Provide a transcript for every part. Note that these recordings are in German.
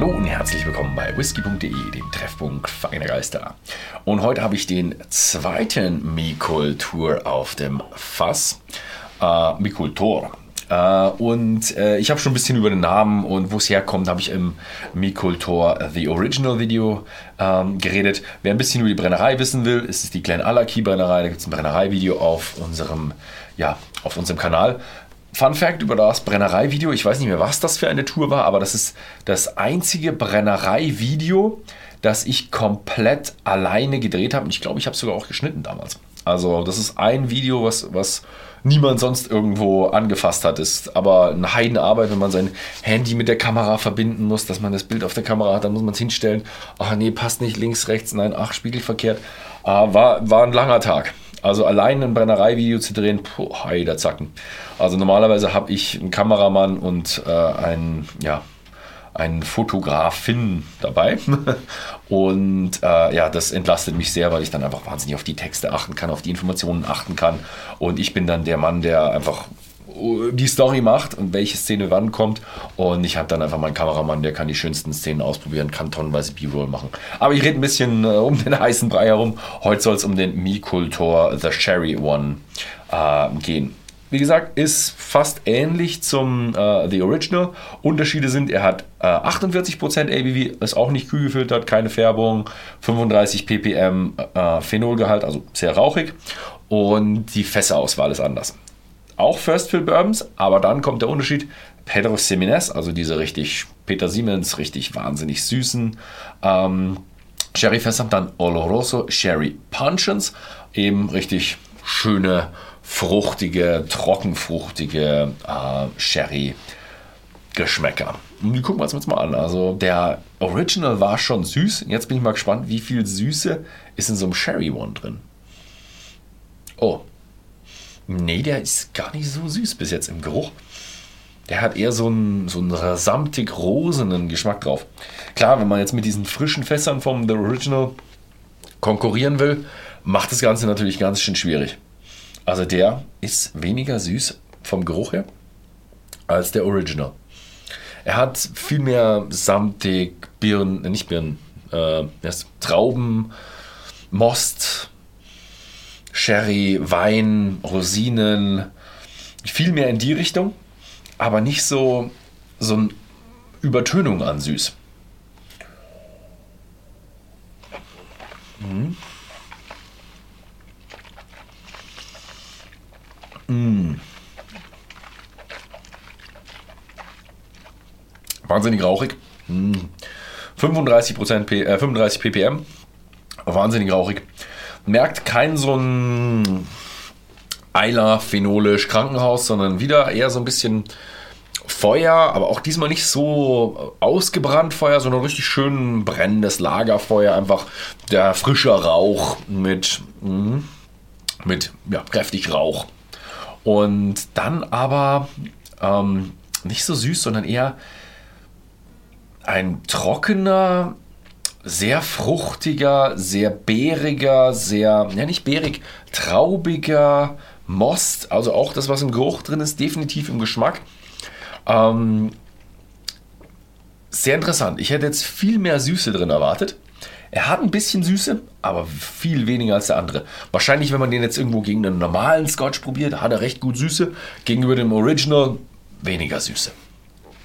Hallo und herzlich willkommen bei whisky.de, dem Treffpunkt feiner Geister. Und heute habe ich den zweiten Mikultur auf dem Fass. Äh, Mikultor. Äh, und äh, ich habe schon ein bisschen über den Namen und wo es herkommt, habe ich im Mikultor The Original Video ähm, geredet. Wer ein bisschen über die Brennerei wissen will, ist es die Glen Alaki Brennerei. Da gibt es ein Brennerei-Video auf ja, auf unserem Kanal. Fun Fact über das Brennerei-Video, ich weiß nicht mehr, was das für eine Tour war, aber das ist das einzige Brennerei-Video, das ich komplett alleine gedreht habe. Und ich glaube, ich habe es sogar auch geschnitten damals. Also, das ist ein Video, was, was niemand sonst irgendwo angefasst hat. Ist aber eine Heidenarbeit, wenn man sein Handy mit der Kamera verbinden muss, dass man das Bild auf der Kamera hat, dann muss man es hinstellen. Ach nee, passt nicht links, rechts, nein, ach, spiegelverkehrt. Ah, war, war ein langer Tag. Also allein ein Brennerei-Video zu drehen, puh, heider Zacken. Also normalerweise habe ich einen Kameramann und äh, einen, ja, einen Fotografin dabei. Und äh, ja, das entlastet mich sehr, weil ich dann einfach wahnsinnig auf die Texte achten kann, auf die Informationen achten kann. Und ich bin dann der Mann, der einfach die Story macht und welche Szene wann kommt. Und ich habe dann einfach meinen Kameramann, der kann die schönsten Szenen ausprobieren, kann tonnenweise B-Roll machen. Aber ich rede ein bisschen äh, um den heißen Brei herum. Heute soll es um den Mikultor The Sherry One äh, gehen. Wie gesagt, ist fast ähnlich zum äh, The Original. Unterschiede sind, er hat äh, 48% ABV, ist auch nicht kühl gefiltert, keine Färbung, 35 ppm äh, Phenolgehalt, also sehr rauchig. Und die Fässerauswahl ist anders auch First Fill Bourbons, aber dann kommt der Unterschied. Pedro Semines, also diese richtig Peter Siemens, richtig wahnsinnig süßen ähm, Sherry-Fässer, dann Oloroso Sherry Puncheons, eben richtig schöne, fruchtige, trockenfruchtige äh, Sherry-Geschmäcker. Die gucken wir uns jetzt mal an. Also der Original war schon süß. Jetzt bin ich mal gespannt, wie viel Süße ist in so einem Sherry One drin. Oh, Nee, der ist gar nicht so süß bis jetzt im Geruch. Der hat eher so einen, so einen samtig-rosenen Geschmack drauf. Klar, wenn man jetzt mit diesen frischen Fässern vom The Original konkurrieren will, macht das Ganze natürlich ganz schön schwierig. Also der ist weniger süß vom Geruch her als der Original. Er hat viel mehr samtig, Birnen, äh, nicht Birnen, äh, Trauben, Most, Sherry, Wein, Rosinen, viel mehr in die Richtung, aber nicht so, so eine Übertönung an süß. Mhm. Mm. Wahnsinnig rauchig. Mm. 35%, P, äh, 35 ppm. Wahnsinnig rauchig merkt kein so ein Eiler, phenolisch Krankenhaus, sondern wieder eher so ein bisschen Feuer, aber auch diesmal nicht so ausgebrannt Feuer, sondern richtig schön brennendes Lagerfeuer. Einfach der frische Rauch mit, mh, mit ja, kräftig Rauch. Und dann aber ähm, nicht so süß, sondern eher ein trockener, sehr fruchtiger, sehr beeriger, sehr, ja nicht beerig, traubiger Most. Also auch das, was im Geruch drin ist, definitiv im Geschmack. Ähm, sehr interessant. Ich hätte jetzt viel mehr Süße drin erwartet. Er hat ein bisschen Süße, aber viel weniger als der andere. Wahrscheinlich, wenn man den jetzt irgendwo gegen einen normalen Scotch probiert, hat er recht gut Süße. Gegenüber dem Original weniger Süße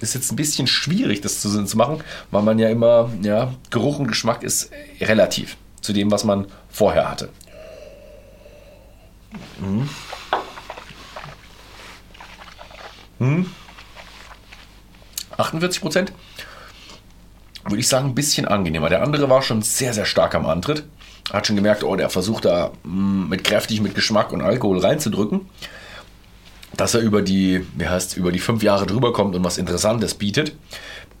ist jetzt ein bisschen schwierig, das zu, zu machen, weil man ja immer, ja, Geruch und Geschmack ist relativ zu dem, was man vorher hatte. Mhm. Mhm. 48 Prozent würde ich sagen, ein bisschen angenehmer. Der andere war schon sehr, sehr stark am Antritt. Hat schon gemerkt, oh, der versucht da mm, mit kräftig mit Geschmack und Alkohol reinzudrücken dass er über die, wie heißt, über die fünf Jahre drüber kommt und was Interessantes bietet,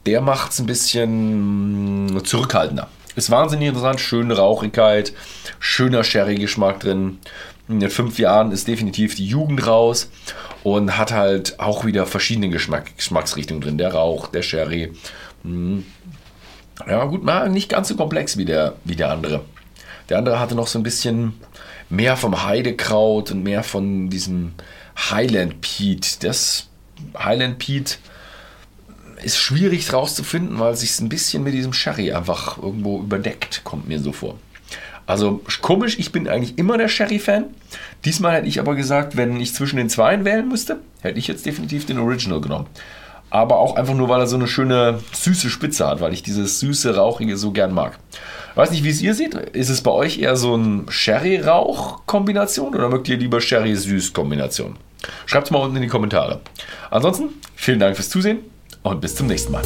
der macht es ein bisschen zurückhaltender. Ist wahnsinnig interessant, schöne Rauchigkeit, schöner Sherry-Geschmack drin. In den fünf Jahren ist definitiv die Jugend raus und hat halt auch wieder verschiedene Geschmack, Geschmacksrichtungen drin. Der Rauch, der Sherry. Hm. Ja, gut, mal nicht ganz so komplex wie der, wie der andere. Der andere hatte noch so ein bisschen mehr vom Heidekraut und mehr von diesem Highland Pete. Das Highland Pete ist schwierig rauszufinden, weil es sich ein bisschen mit diesem Sherry einfach irgendwo überdeckt, kommt mir so vor. Also komisch, ich bin eigentlich immer der Sherry-Fan. Diesmal hätte ich aber gesagt, wenn ich zwischen den zweien wählen müsste, hätte ich jetzt definitiv den Original genommen. Aber auch einfach nur, weil er so eine schöne süße Spitze hat, weil ich dieses süße, rauchige so gern mag. Weiß nicht, wie es ihr seht. Ist es bei euch eher so ein Sherry-Rauch-Kombination oder mögt ihr lieber Sherry-Süß-Kombination? Schreibt es mal unten in die Kommentare. Ansonsten, vielen Dank fürs Zusehen und bis zum nächsten Mal.